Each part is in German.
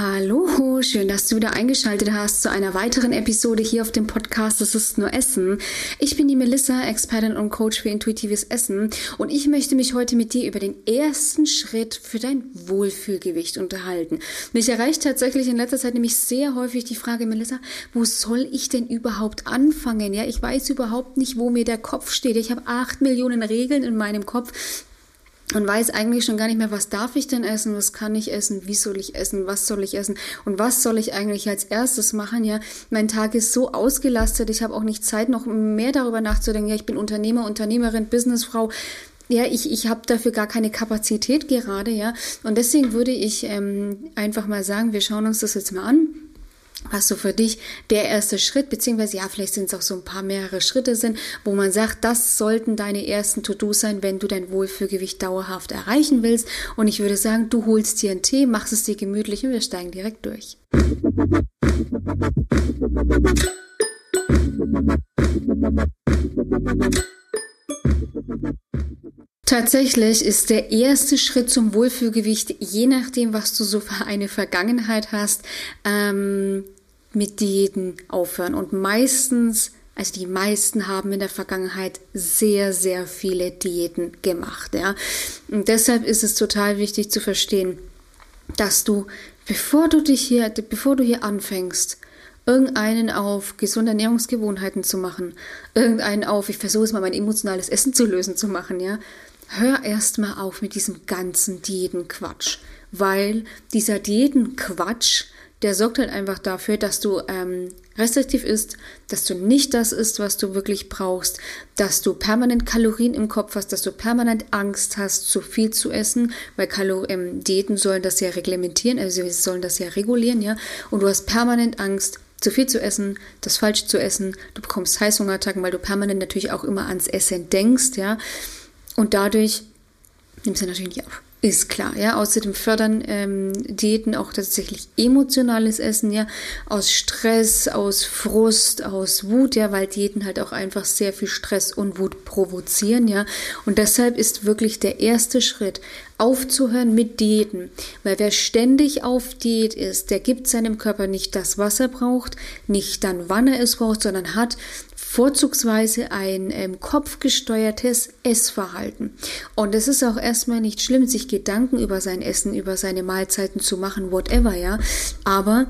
Hallo, schön, dass du wieder eingeschaltet hast zu einer weiteren Episode hier auf dem Podcast Das ist nur Essen. Ich bin die Melissa, Expertin und Coach für intuitives Essen und ich möchte mich heute mit dir über den ersten Schritt für dein Wohlfühlgewicht unterhalten. Mich erreicht tatsächlich in letzter Zeit nämlich sehr häufig die Frage, Melissa, wo soll ich denn überhaupt anfangen? Ja, ich weiß überhaupt nicht, wo mir der Kopf steht. Ich habe acht Millionen Regeln in meinem Kopf und weiß eigentlich schon gar nicht mehr, was darf ich denn essen, was kann ich essen, wie soll ich essen, was soll ich essen und was soll ich eigentlich als erstes machen. Ja, mein Tag ist so ausgelastet, ich habe auch nicht Zeit, noch mehr darüber nachzudenken. Ja, ich bin Unternehmer, Unternehmerin, Businessfrau. Ja, ich, ich habe dafür gar keine Kapazität gerade, ja. Und deswegen würde ich ähm, einfach mal sagen, wir schauen uns das jetzt mal an was so für dich der erste Schritt, beziehungsweise ja, vielleicht sind es auch so ein paar mehrere Schritte sind, wo man sagt, das sollten deine ersten To-Dos sein, wenn du dein Wohlfühlgewicht dauerhaft erreichen willst. Und ich würde sagen, du holst dir einen Tee, machst es dir gemütlich und wir steigen direkt durch. Tatsächlich ist der erste Schritt zum Wohlfühlgewicht, je nachdem, was du so für eine Vergangenheit hast, ähm, mit Diäten aufhören. Und meistens, also die meisten haben in der Vergangenheit sehr, sehr viele Diäten gemacht. Ja? Und deshalb ist es total wichtig zu verstehen, dass du, bevor du dich hier, bevor du hier anfängst, irgendeinen auf gesunde Ernährungsgewohnheiten zu machen, irgendeinen auf, ich versuche es mal mein emotionales Essen zu lösen zu machen, ja, hör erstmal auf mit diesem ganzen Diätenquatsch, weil dieser Diätenquatsch, der sorgt halt einfach dafür, dass du ähm, restriktiv isst, dass du nicht das isst, was du wirklich brauchst, dass du permanent Kalorien im Kopf hast, dass du permanent Angst hast, zu viel zu essen, weil Kalor ähm, Diäten sollen das ja reglementieren, also sie sollen das ja regulieren, ja, und du hast permanent Angst, zu viel zu essen, das falsch zu essen, du bekommst Heißhungerattacken, weil du permanent natürlich auch immer ans Essen denkst, ja. Und dadurch nimmst du natürlich nicht ab. Ist klar, ja. Außerdem fördern ähm, Diäten auch tatsächlich emotionales Essen, ja, aus Stress, aus Frust, aus Wut, ja, weil Diäten halt auch einfach sehr viel Stress und Wut provozieren, ja. Und deshalb ist wirklich der erste Schritt, aufzuhören mit Diäten. Weil wer ständig auf Diät ist, der gibt seinem Körper nicht das, was er braucht, nicht dann, wann er es braucht, sondern hat vorzugsweise ein ähm, kopfgesteuertes Essverhalten. Und es ist auch erstmal nicht schlimm, sich Gedanken über sein Essen, über seine Mahlzeiten zu machen, whatever, ja. Aber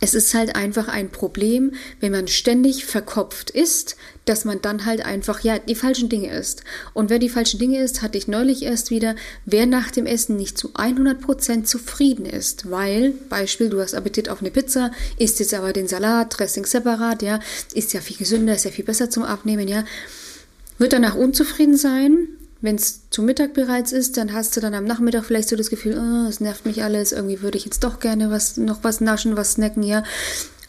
es ist halt einfach ein Problem, wenn man ständig verkopft ist, dass man dann halt einfach, ja, die falschen Dinge isst. Und wer die falschen Dinge isst, hatte ich neulich erst wieder, wer nach dem Essen nicht zu 100% zufrieden ist, weil, Beispiel, du hast Appetit auf eine Pizza, isst jetzt aber den Salat, Dressing separat, ja, ist ja viel gesünder, ist ja viel besser zum Abnehmen, ja, wird danach unzufrieden sein, wenn es zu Mittag bereits ist, dann hast du dann am Nachmittag vielleicht so das Gefühl, oh, es nervt mich alles, irgendwie würde ich jetzt doch gerne was, noch was naschen, was snacken, ja.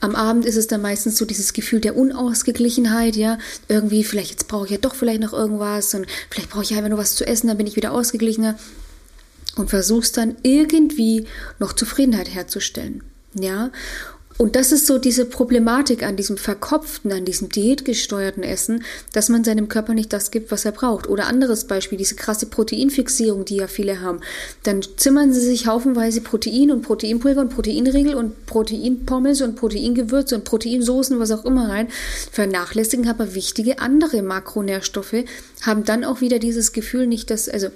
Am Abend ist es dann meistens so dieses Gefühl der Unausgeglichenheit, ja. Irgendwie, vielleicht jetzt brauche ich ja doch vielleicht noch irgendwas und vielleicht brauche ich einfach nur was zu essen, dann bin ich wieder ausgeglichener. Und versuchst dann irgendwie noch Zufriedenheit herzustellen, ja. Und das ist so diese Problematik an diesem verkopften, an diesem diätgesteuerten Essen, dass man seinem Körper nicht das gibt, was er braucht. Oder anderes Beispiel, diese krasse Proteinfixierung, die ja viele haben. Dann zimmern sie sich haufenweise Protein und Proteinpulver und Proteinriegel und Proteinpommes und Proteingewürze und Proteinsoßen, was auch immer rein, vernachlässigen aber wichtige andere Makronährstoffe, haben dann auch wieder dieses Gefühl nicht, dass, also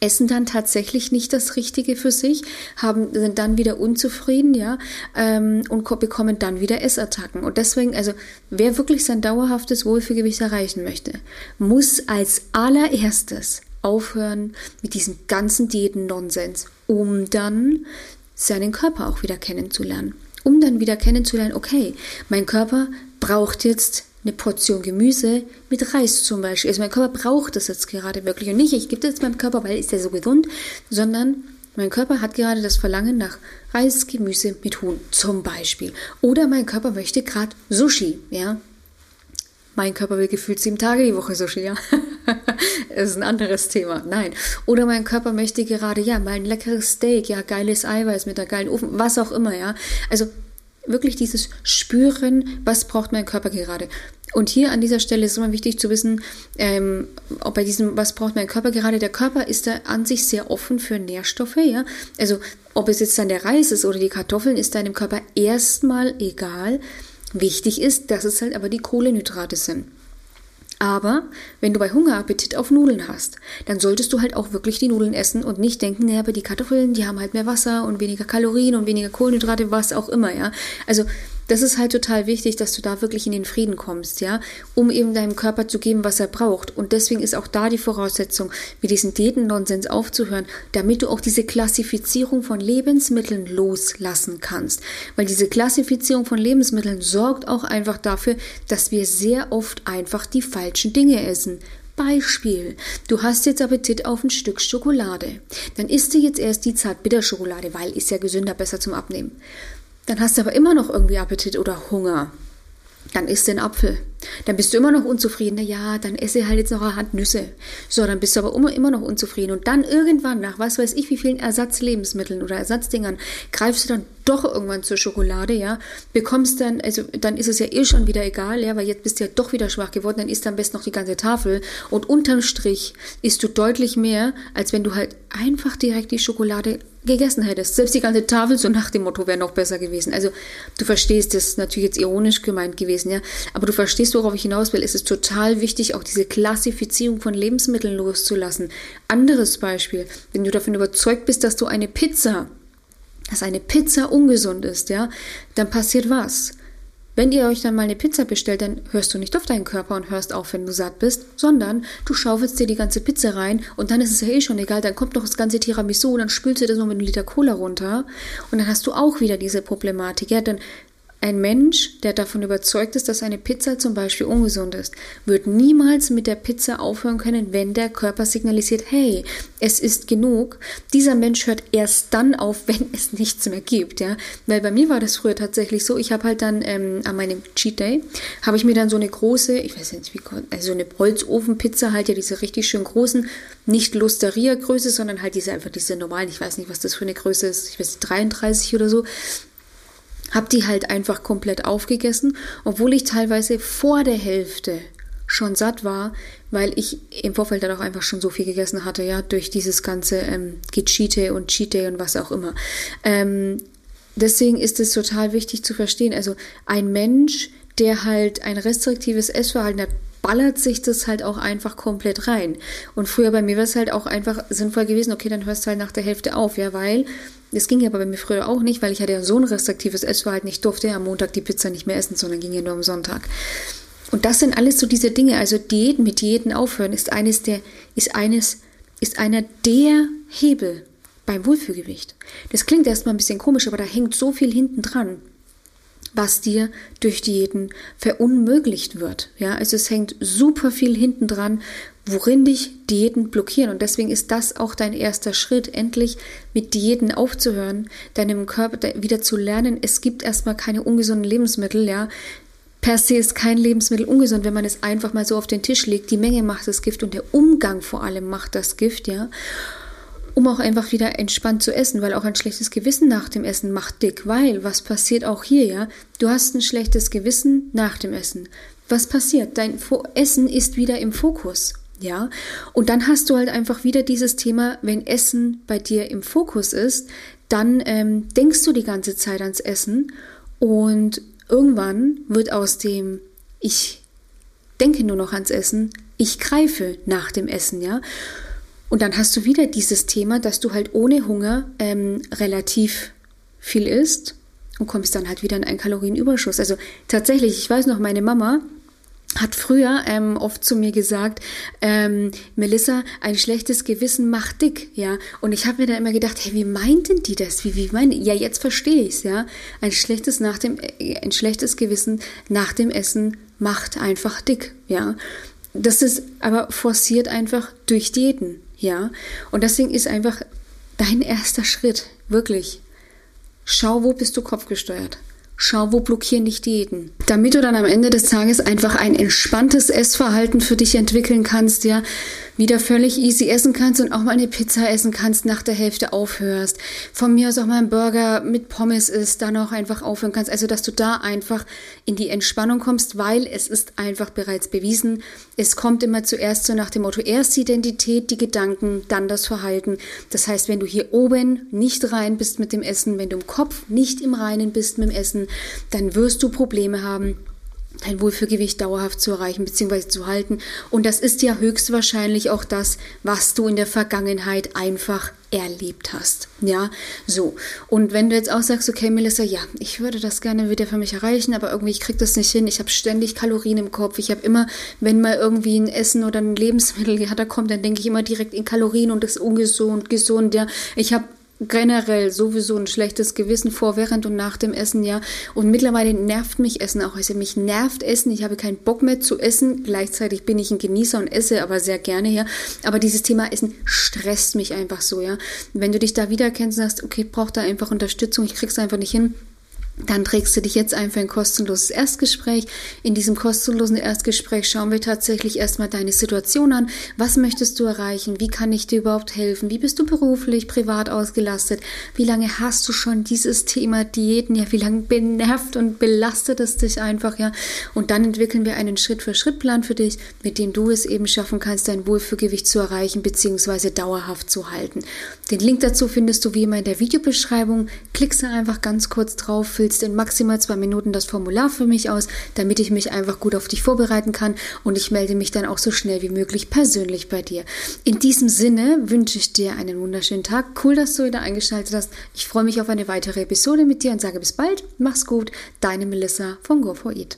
essen dann tatsächlich nicht das Richtige für sich, haben, sind dann wieder unzufrieden, ja, ähm, und bekommen dann wieder Essattacken. Und deswegen, also, wer wirklich sein dauerhaftes Wohlfühlgewicht erreichen möchte, muss als allererstes aufhören mit diesem ganzen Diäten-Nonsens, um dann seinen Körper auch wieder kennenzulernen. Um dann wieder kennenzulernen, okay, mein Körper braucht jetzt eine Portion Gemüse mit Reis zum Beispiel. Also mein Körper braucht das jetzt gerade wirklich und nicht, ich gebe das meinem Körper, weil ist der so gesund, sondern mein Körper hat gerade das Verlangen nach Reis, Gemüse mit Huhn zum Beispiel. Oder mein Körper möchte gerade Sushi, ja. Mein Körper will gefühlt sieben Tage die Woche Sushi, ja. das ist ein anderes Thema. Nein. Oder mein Körper möchte gerade, ja, mal ein leckeres Steak, ja, geiles Eiweiß mit einer geilen Ofen, was auch immer, ja. Also wirklich dieses Spüren, was braucht mein Körper gerade. Und hier an dieser Stelle ist immer wichtig zu wissen, ähm, ob bei diesem, was braucht mein Körper gerade, der Körper ist da an sich sehr offen für Nährstoffe, ja. Also ob es jetzt dann der Reis ist oder die Kartoffeln, ist deinem Körper erstmal egal. Wichtig ist, dass es halt aber die Kohlenhydrate sind. Aber wenn du bei Hunger Appetit auf Nudeln hast, dann solltest du halt auch wirklich die Nudeln essen und nicht denken, naja, aber die Kartoffeln, die haben halt mehr Wasser und weniger Kalorien und weniger Kohlenhydrate, was auch immer, ja. Also das ist halt total wichtig, dass du da wirklich in den Frieden kommst, ja, um eben deinem Körper zu geben, was er braucht. Und deswegen ist auch da die Voraussetzung, mit diesen Diäten-Nonsens aufzuhören, damit du auch diese Klassifizierung von Lebensmitteln loslassen kannst. Weil diese Klassifizierung von Lebensmitteln sorgt auch einfach dafür, dass wir sehr oft einfach die falschen Dinge essen. Beispiel, du hast jetzt Appetit auf ein Stück Schokolade. Dann isst du jetzt erst die Zartbitterschokolade, weil ist ja gesünder, besser zum Abnehmen. Dann hast du aber immer noch irgendwie Appetit oder Hunger. Dann isst den Apfel. Dann bist du immer noch unzufrieden. Ja, dann esse halt jetzt noch eine Hand Nüsse. So, dann bist du aber immer, immer noch unzufrieden. Und dann irgendwann, nach was weiß ich, wie vielen Ersatzlebensmitteln oder Ersatzdingern, greifst du dann doch irgendwann zur Schokolade, ja, bekommst dann, also dann ist es ja eh schon wieder egal, ja, weil jetzt bist du ja doch wieder schwach geworden, dann isst du am besten noch die ganze Tafel und unterm Strich isst du deutlich mehr, als wenn du halt einfach direkt die Schokolade gegessen hättest. Selbst die ganze Tafel, so nach dem Motto, wäre noch besser gewesen. Also du verstehst, das ist natürlich jetzt ironisch gemeint gewesen, ja, aber du verstehst, worauf ich hinaus will. Es ist total wichtig, auch diese Klassifizierung von Lebensmitteln loszulassen. Anderes Beispiel, wenn du davon überzeugt bist, dass du eine Pizza dass eine Pizza ungesund ist, ja, dann passiert was? Wenn ihr euch dann mal eine Pizza bestellt, dann hörst du nicht auf deinen Körper und hörst auf, wenn du satt bist, sondern du schaufelst dir die ganze Pizza rein und dann ist es ja eh schon egal, dann kommt noch das ganze Tiramisu, dann spülst du das nur mit einem Liter Cola runter und dann hast du auch wieder diese Problematik. Ja, dann ein Mensch, der davon überzeugt ist, dass eine Pizza zum Beispiel ungesund ist, wird niemals mit der Pizza aufhören können, wenn der Körper signalisiert, hey, es ist genug. Dieser Mensch hört erst dann auf, wenn es nichts mehr gibt, ja. Weil bei mir war das früher tatsächlich so, ich habe halt dann ähm, an meinem Cheat Day, habe ich mir dann so eine große, ich weiß nicht wie, also eine Holzofenpizza, halt ja diese richtig schön großen, nicht Lusteria-Größe, sondern halt diese einfach diese normalen, ich weiß nicht, was das für eine Größe ist, ich weiß nicht, 33 oder so, hab die halt einfach komplett aufgegessen, obwohl ich teilweise vor der Hälfte schon satt war, weil ich im Vorfeld dann auch einfach schon so viel gegessen hatte, ja, durch dieses ganze ähm, Gecheate und Cheat Day und was auch immer. Ähm, deswegen ist es total wichtig zu verstehen. Also ein Mensch, der halt ein restriktives Essverhalten hat, ballert sich das halt auch einfach komplett rein. Und früher bei mir war es halt auch einfach sinnvoll gewesen, okay, dann hörst du halt nach der Hälfte auf, ja, weil das ging ja bei mir früher auch nicht, weil ich hatte ja so ein restriktives Essverhalten. Ich durfte ja am Montag die Pizza nicht mehr essen, sondern ging ja nur am Sonntag. Und das sind alles so diese Dinge. Also Diäten mit Diäten aufhören ist eines der, ist eines, ist einer der Hebel beim Wohlfühlgewicht. Das klingt erstmal ein bisschen komisch, aber da hängt so viel hinten dran was dir durch Diäten verunmöglicht wird. Ja, also es hängt super viel hinten dran, worin dich Diäten blockieren. Und deswegen ist das auch dein erster Schritt, endlich mit Diäten aufzuhören, deinem Körper wieder zu lernen, es gibt erstmal keine ungesunden Lebensmittel, ja. Per se ist kein Lebensmittel ungesund, wenn man es einfach mal so auf den Tisch legt. Die Menge macht das Gift und der Umgang vor allem macht das Gift, ja um auch einfach wieder entspannt zu essen, weil auch ein schlechtes Gewissen nach dem Essen macht dick, weil was passiert auch hier, ja? Du hast ein schlechtes Gewissen nach dem Essen. Was passiert? Dein Essen ist wieder im Fokus. Ja, und dann hast du halt einfach wieder dieses Thema, wenn Essen bei dir im Fokus ist, dann ähm, denkst du die ganze Zeit ans Essen und irgendwann wird aus dem Ich denke nur noch ans Essen, ich greife nach dem Essen, ja. Und dann hast du wieder dieses Thema, dass du halt ohne Hunger ähm, relativ viel isst und kommst dann halt wieder in einen Kalorienüberschuss. Also tatsächlich, ich weiß noch, meine Mama hat früher ähm, oft zu mir gesagt, ähm, Melissa, ein schlechtes Gewissen macht dick, ja. Und ich habe mir dann immer gedacht, hey, wie meinten die das? Wie, wie meinen? Ja, jetzt verstehe ich's, ja. Ein schlechtes nach dem, äh, ein schlechtes Gewissen nach dem Essen macht einfach dick, ja. Das ist aber forciert einfach durch Diäten. Ja, und deswegen ist einfach dein erster Schritt wirklich, schau, wo bist du kopfgesteuert. Schau, wo blockieren dich Diäten. Damit du dann am Ende des Tages einfach ein entspanntes Essverhalten für dich entwickeln kannst, ja, wieder völlig easy essen kannst und auch mal eine Pizza essen kannst, nach der Hälfte aufhörst. Von mir aus auch mal ein Burger mit Pommes isst, dann auch einfach aufhören kannst. Also, dass du da einfach in die Entspannung kommst, weil es ist einfach bereits bewiesen. Es kommt immer zuerst so nach dem Motto, erst die Identität, die Gedanken, dann das Verhalten. Das heißt, wenn du hier oben nicht rein bist mit dem Essen, wenn du im Kopf nicht im Reinen bist mit dem Essen, dann wirst du Probleme haben dein Wohlfühlgewicht dauerhaft zu erreichen bzw. zu halten. Und das ist ja höchstwahrscheinlich auch das, was du in der Vergangenheit einfach erlebt hast. Ja, so. Und wenn du jetzt auch sagst, okay, Melissa, ja, ich würde das gerne wieder für mich erreichen, aber irgendwie ich krieg das nicht hin. Ich habe ständig Kalorien im Kopf. Ich habe immer, wenn mal irgendwie ein Essen oder ein Lebensmittel ja, da kommt, dann denke ich immer direkt in Kalorien und das ungesund, gesund. Ja, ich habe generell sowieso ein schlechtes Gewissen vor, während und nach dem Essen, ja. Und mittlerweile nervt mich Essen auch. Also mich nervt Essen. Ich habe keinen Bock mehr zu essen. Gleichzeitig bin ich ein Genießer und esse aber sehr gerne, ja. Aber dieses Thema Essen stresst mich einfach so, ja. Wenn du dich da wiedererkennst und sagst, okay, ich brauche da einfach Unterstützung, ich krieg's einfach nicht hin, dann trägst du dich jetzt einfach ein kostenloses Erstgespräch. In diesem kostenlosen Erstgespräch schauen wir tatsächlich erstmal deine Situation an. Was möchtest du erreichen? Wie kann ich dir überhaupt helfen? Wie bist du beruflich, privat ausgelastet? Wie lange hast du schon dieses Thema Diäten? Ja, wie lange benervt und belastet es dich einfach? Ja, und dann entwickeln wir einen Schritt-für-Schritt-Plan für dich, mit dem du es eben schaffen kannst, dein Wohlfühlgewicht zu erreichen bzw. dauerhaft zu halten. Den Link dazu findest du wie immer in der Videobeschreibung. Klickst da einfach ganz kurz drauf, füllst in maximal zwei Minuten das Formular für mich aus, damit ich mich einfach gut auf dich vorbereiten kann und ich melde mich dann auch so schnell wie möglich persönlich bei dir. In diesem Sinne wünsche ich dir einen wunderschönen Tag. Cool, dass du wieder eingeschaltet hast. Ich freue mich auf eine weitere Episode mit dir und sage bis bald. Mach's gut. Deine Melissa von Go4Eat.